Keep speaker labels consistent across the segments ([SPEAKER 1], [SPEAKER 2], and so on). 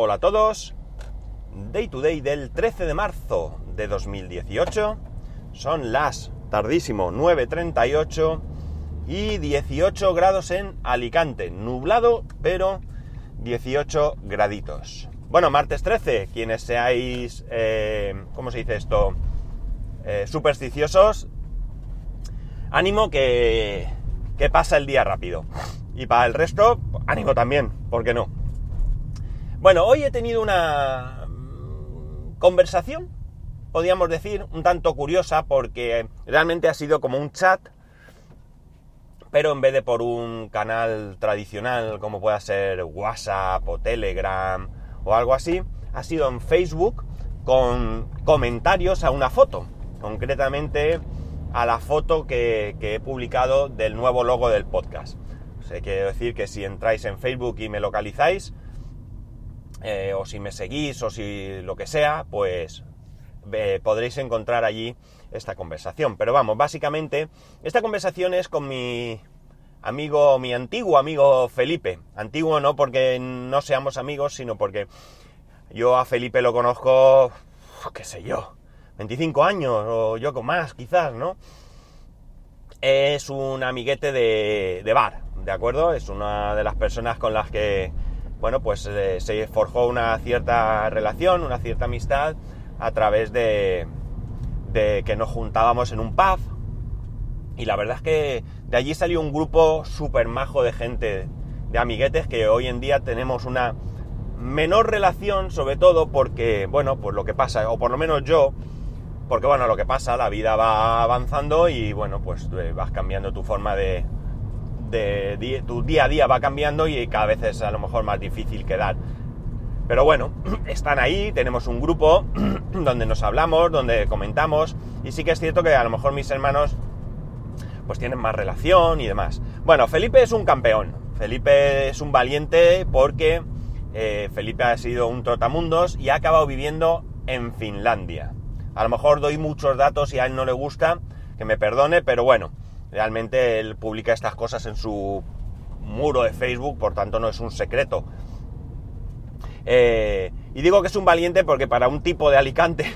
[SPEAKER 1] Hola a todos. Day to day del 13 de marzo de 2018. Son las tardísimo 9.38 y 18 grados en Alicante. Nublado, pero 18 graditos. Bueno, martes 13, quienes seáis, eh, ¿cómo se dice esto? Eh, supersticiosos, ánimo que, que pasa el día rápido. Y para el resto, ánimo también, ¿por qué no? Bueno, hoy he tenido una conversación, podríamos decir, un tanto curiosa, porque realmente ha sido como un chat, pero en vez de por un canal tradicional como pueda ser WhatsApp o Telegram o algo así, ha sido en Facebook con comentarios a una foto, concretamente a la foto que, he publicado del nuevo logo del podcast. Quiero decir que si entráis en Facebook y me localizáis, eh, o si me seguís o si lo que sea, pues podréis encontrar allí esta conversación. Pero vamos, básicamente, esta conversación es con mi amigo, mi antiguo amigo Felipe. Antiguo no porque no seamos amigos, sino porque yo a Felipe lo conozco, qué sé yo, 25 años o yo con más, quizás, ¿no? Es un amiguete de, de bar, ¿de acuerdo? Es una de las personas con las que bueno, pues eh, se forjó una cierta relación, una cierta amistad a través de, que nos juntábamos en un pub. Y la verdad es que de allí salió un grupo súper majo de gente, de amiguetes, que hoy en día tenemos una menor relación, sobre todo porque, bueno, pues lo que pasa, o por lo menos yo, porque bueno, lo que pasa, la vida va avanzando y bueno, pues eh, vas cambiando tu forma de, de, tu día a día va cambiando y cada vez es a lo mejor más difícil quedar. Pero bueno, están ahí, tenemos un grupo donde nos hablamos, donde comentamos, y sí que es cierto que a lo mejor mis hermanos pues tienen más relación y demás. Bueno, Felipe es un campeón, Felipe es un valiente porque eh, Felipe ha sido un trotamundos y ha acabado viviendo en Finlandia. A lo mejor doy muchos datos y a él no le gusta, que me perdone, pero bueno, Realmente él publica estas cosas en su muro de Facebook, por tanto no es un secreto. Eh, y digo que es un valiente porque para un tipo de Alicante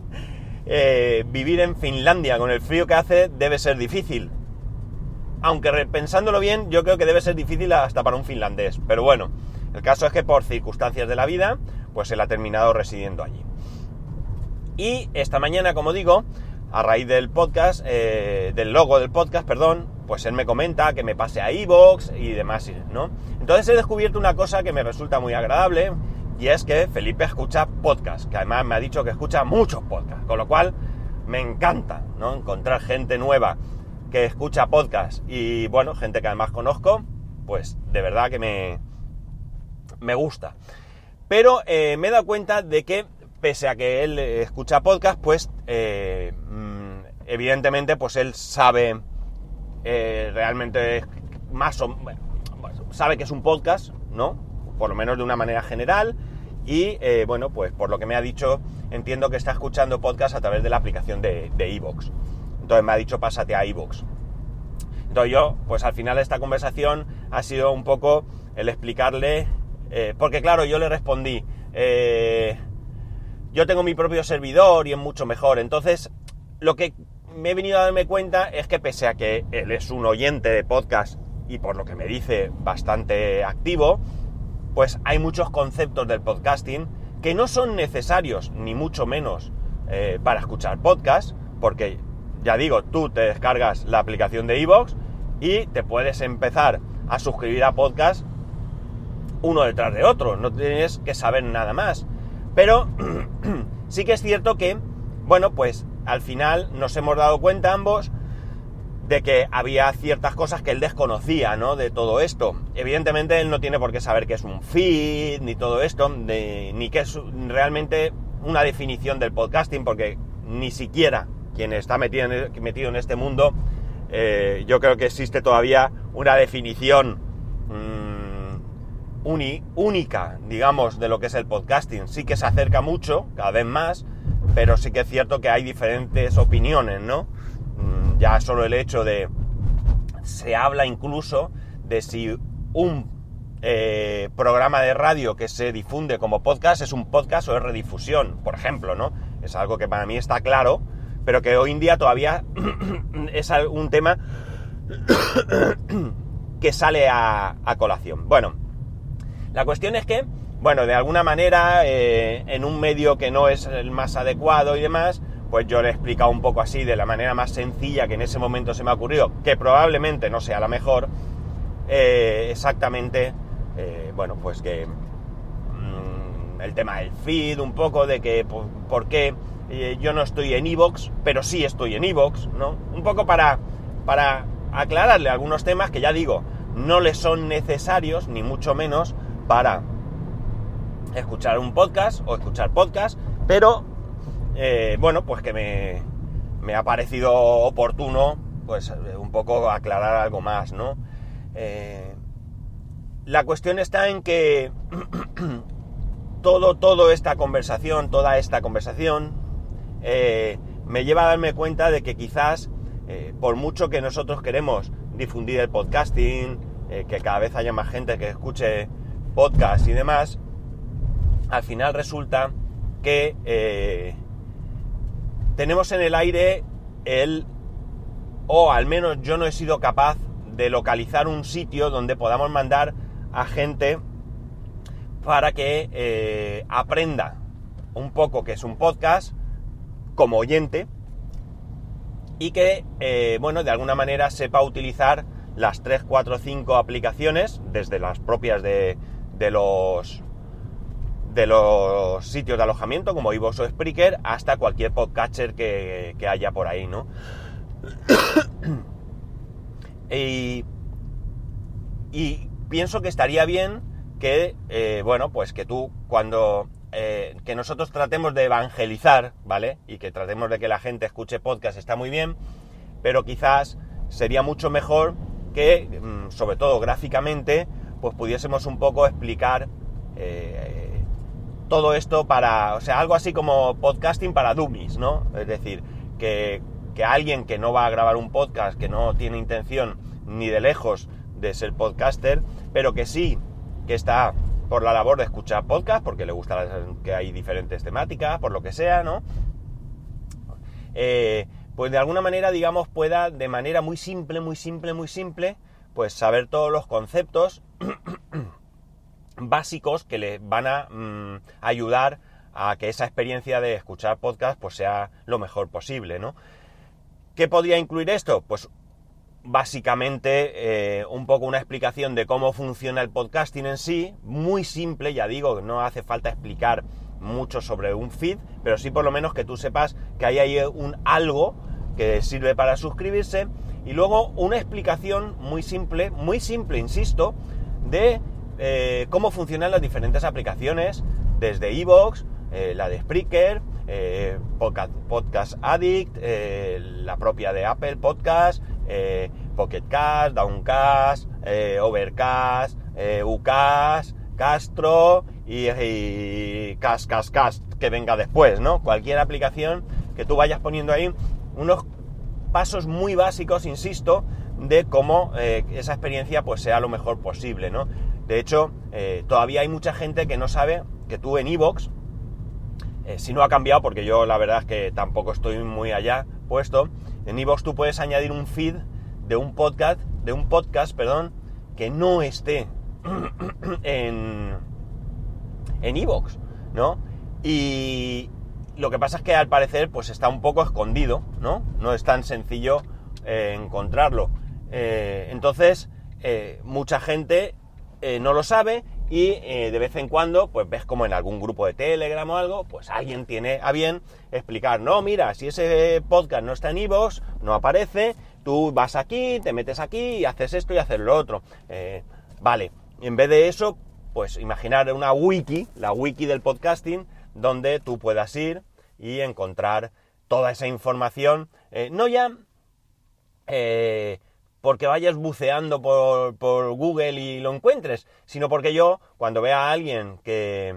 [SPEAKER 1] eh, vivir en Finlandia con el frío que hace debe ser difícil. Aunque pensándolo bien, yo creo que debe ser difícil hasta para un finlandés. Pero bueno, el caso es que por circunstancias de la vida, pues él ha terminado residiendo allí. Y esta mañana, como digo, a raíz del podcast, eh, del logo del podcast, perdón, pues él me comenta que me pase a Evox y demás, ¿no? Entonces he descubierto una cosa que me resulta muy agradable y es que Felipe escucha podcast, que además me ha dicho que escucha muchos podcasts, con lo cual me encanta, ¿no? Encontrar gente nueva que escucha podcast y, bueno, gente que además conozco, pues de verdad que me, me gusta. Pero eh, me he dado cuenta de que pese a que él escucha podcast, pues eh, mm, evidentemente pues él sabe eh, realmente más o sabe que es un podcast, ¿no? Por lo menos de una manera general. Y eh, bueno, pues por lo que me ha dicho, entiendo que está escuchando podcast a través de la aplicación de Evox. Entonces me ha dicho, pásate a Evox. Entonces yo, pues al final de esta conversación ha sido un poco el explicarle, porque claro, yo le respondí, yo tengo mi propio servidor y es mucho mejor. Entonces, lo que me he venido a darme cuenta es que pese a que él es un oyente de podcast y por lo que me dice bastante activo, pues hay muchos conceptos del podcasting que no son necesarios, ni mucho menos, eh, para escuchar podcast, porque ya digo, tú te descargas la aplicación de iVoox y te puedes empezar a suscribir a podcast uno detrás de otro, no tienes que saber nada más. Pero sí que es cierto que, bueno, pues al final nos hemos dado cuenta ambos de que había ciertas cosas que él desconocía, ¿no? De todo esto. Evidentemente él no tiene por qué saber qué es un feed, ni todo esto, ni qué es realmente una definición del podcasting, porque ni siquiera quien está metido en, este mundo, eh, yo creo que existe todavía una definición única, digamos, de lo que es el podcasting. Sí que se acerca mucho, cada vez más, pero sí que es cierto que hay diferentes opiniones, ¿no? Mm, ya solo el hecho de... Se habla incluso de si un eh, programa de radio que se difunde como podcast es un podcast o es redifusión, por ejemplo, ¿no? Es algo que para mí está claro, pero que hoy en día todavía es un tema que sale a, colación. Bueno, la cuestión es que, bueno, de alguna manera, eh, en un medio que no es el más adecuado y demás, pues yo le he explicado un poco así, de la manera más sencilla que en ese momento se me ha ocurrido, que probablemente no sea la mejor, eh, exactamente, eh, bueno, pues que mm, el tema del feed, un poco de que, por, qué yo no estoy en Evox, pero sí estoy en Evox, ¿no? Un poco para, para aclararle algunos temas que ya digo, no le son necesarios, ni mucho menos, para escuchar un podcast o escuchar podcast, pero eh, bueno, pues que me, me, ha parecido oportuno, pues un poco aclarar algo más, ¿no? Eh, la cuestión está en que todo, toda esta conversación, toda esta conversación, eh, me lleva a darme cuenta de que quizás eh, por mucho que nosotros queremos difundir el podcasting, eh, que cada vez haya más gente que escuche podcast y demás, al final resulta que eh, tenemos en el aire el, o al menos yo no he sido capaz de localizar un sitio donde podamos mandar a gente para que aprenda un poco que es un podcast como oyente y que, eh, bueno, de alguna manera sepa utilizar las 3, 4, 5 aplicaciones, desde las propias de, de los de los sitios de alojamiento como iVoox o Spreaker hasta cualquier podcatcher que, que haya por ahí, ¿no? y, y, pienso que estaría bien que, eh, bueno, pues que tú cuando eh, que nosotros tratemos de evangelizar, ¿vale? Y que tratemos de que la gente escuche podcast está muy bien, pero quizás sería mucho mejor que, mm, sobre todo gráficamente, pues pudiésemos un poco explicar eh, todo esto para, o sea, algo así como podcasting para dummies, ¿no? Es decir, que, que alguien que no va a grabar un podcast, que no tiene intención ni de lejos de ser podcaster, pero que sí, que está por la labor de escuchar podcast, porque le gusta que hay diferentes temáticas, por lo que sea, ¿no? Eh, pues de alguna manera, digamos, pueda de manera muy simple, muy simple, muy simple, pues saber todos los conceptos básicos que le van a mm, ayudar a que esa experiencia de escuchar podcast pues sea lo mejor posible, ¿no? ¿Qué podría incluir esto? Pues básicamente eh, un poco una explicación de cómo funciona el podcasting en sí, muy simple, ya digo, no hace falta explicar mucho sobre un feed, pero sí por lo menos que tú sepas que hay ahí un algo que sirve para suscribirse y luego una explicación muy simple, muy simple, insisto, de eh, cómo funcionan las diferentes aplicaciones, desde Evox, eh, la de Spreaker, Podcast, Podcast, Addict, la propia de Apple Podcast, eh, Pocket Cast, Downcast, eh, Overcast, eh, Ucast, Castro y, y Cast, Cast, Cast, que venga después, ¿no? Cualquier aplicación que tú vayas poniendo ahí, unos pasos muy básicos, insisto, de cómo eh, esa experiencia pues sea lo mejor posible, ¿no? De hecho, todavía hay mucha gente que no sabe que tú en Evox, si no ha cambiado, porque yo la verdad es que tampoco estoy muy allá puesto, en iVoox tú puedes añadir un feed de un podcast, de un podcast, perdón, que no esté en en iVoox, ¿no? Y lo que pasa es que al parecer pues está un poco escondido, ¿no? No es tan sencillo eh, encontrarlo. Eh, entonces, eh, mucha gente no lo sabe y de vez en cuando, pues ves como en algún grupo de Telegram o algo, pues alguien tiene a bien explicar, no, mira, si ese podcast no está en iVoox, no aparece, tú vas aquí, te metes aquí y haces esto y haces lo otro. Vale, en vez de eso, pues imaginar una wiki, la wiki del podcasting, donde tú puedas ir y encontrar toda esa información, eh, no ya eh, porque vayas buceando por, Google y lo encuentres, sino porque yo, cuando vea a alguien que,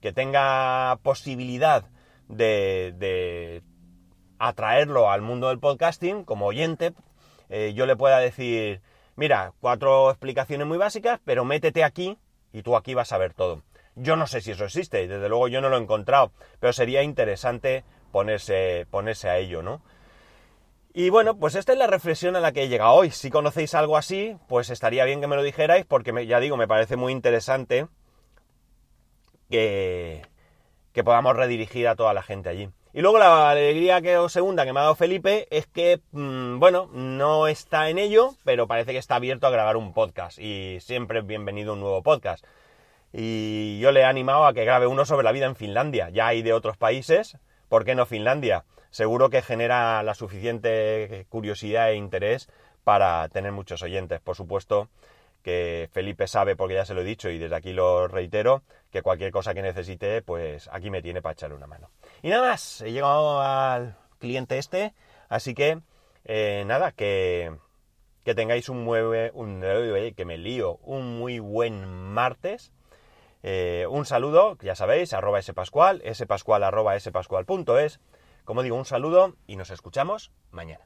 [SPEAKER 1] que tenga posibilidad de, atraerlo al mundo del podcasting como oyente, eh, yo le pueda decir, mira, cuatro explicaciones muy básicas, pero métete aquí y tú aquí vas a ver todo. Yo no sé si eso existe, desde luego yo no lo he encontrado, pero sería interesante ponerse, ponerse a ello, ¿no? Y bueno, pues esta es la reflexión a la que he llegado hoy. Si conocéis algo así, pues estaría bien que me lo dijerais, porque ya digo, me parece muy interesante que, que podamos redirigir a toda la gente allí. Y luego la alegría que segunda que me ha dado Felipe es que, mm, bueno, no está en ello, pero parece que está abierto a grabar un podcast. Y siempre es bienvenido un nuevo podcast. Y yo le he animado a que grabe uno sobre la vida en Finlandia. Ya hay de otros países, ¿por qué no Finlandia? Seguro que genera la suficiente curiosidad e interés para tener muchos oyentes. Por supuesto que Felipe sabe, porque ya se lo he dicho y desde aquí lo reitero, que cualquier cosa que necesite, pues aquí me tiene para echarle una mano. Y nada más, he llegado al cliente este, así que eh, nada, que, que tengáis un muy, un, que me lío, un muy buen martes. Eh, un saludo, ya sabéis, arroba spascual, spascual arroba spascual.es. Como digo, un saludo y nos escuchamos mañana.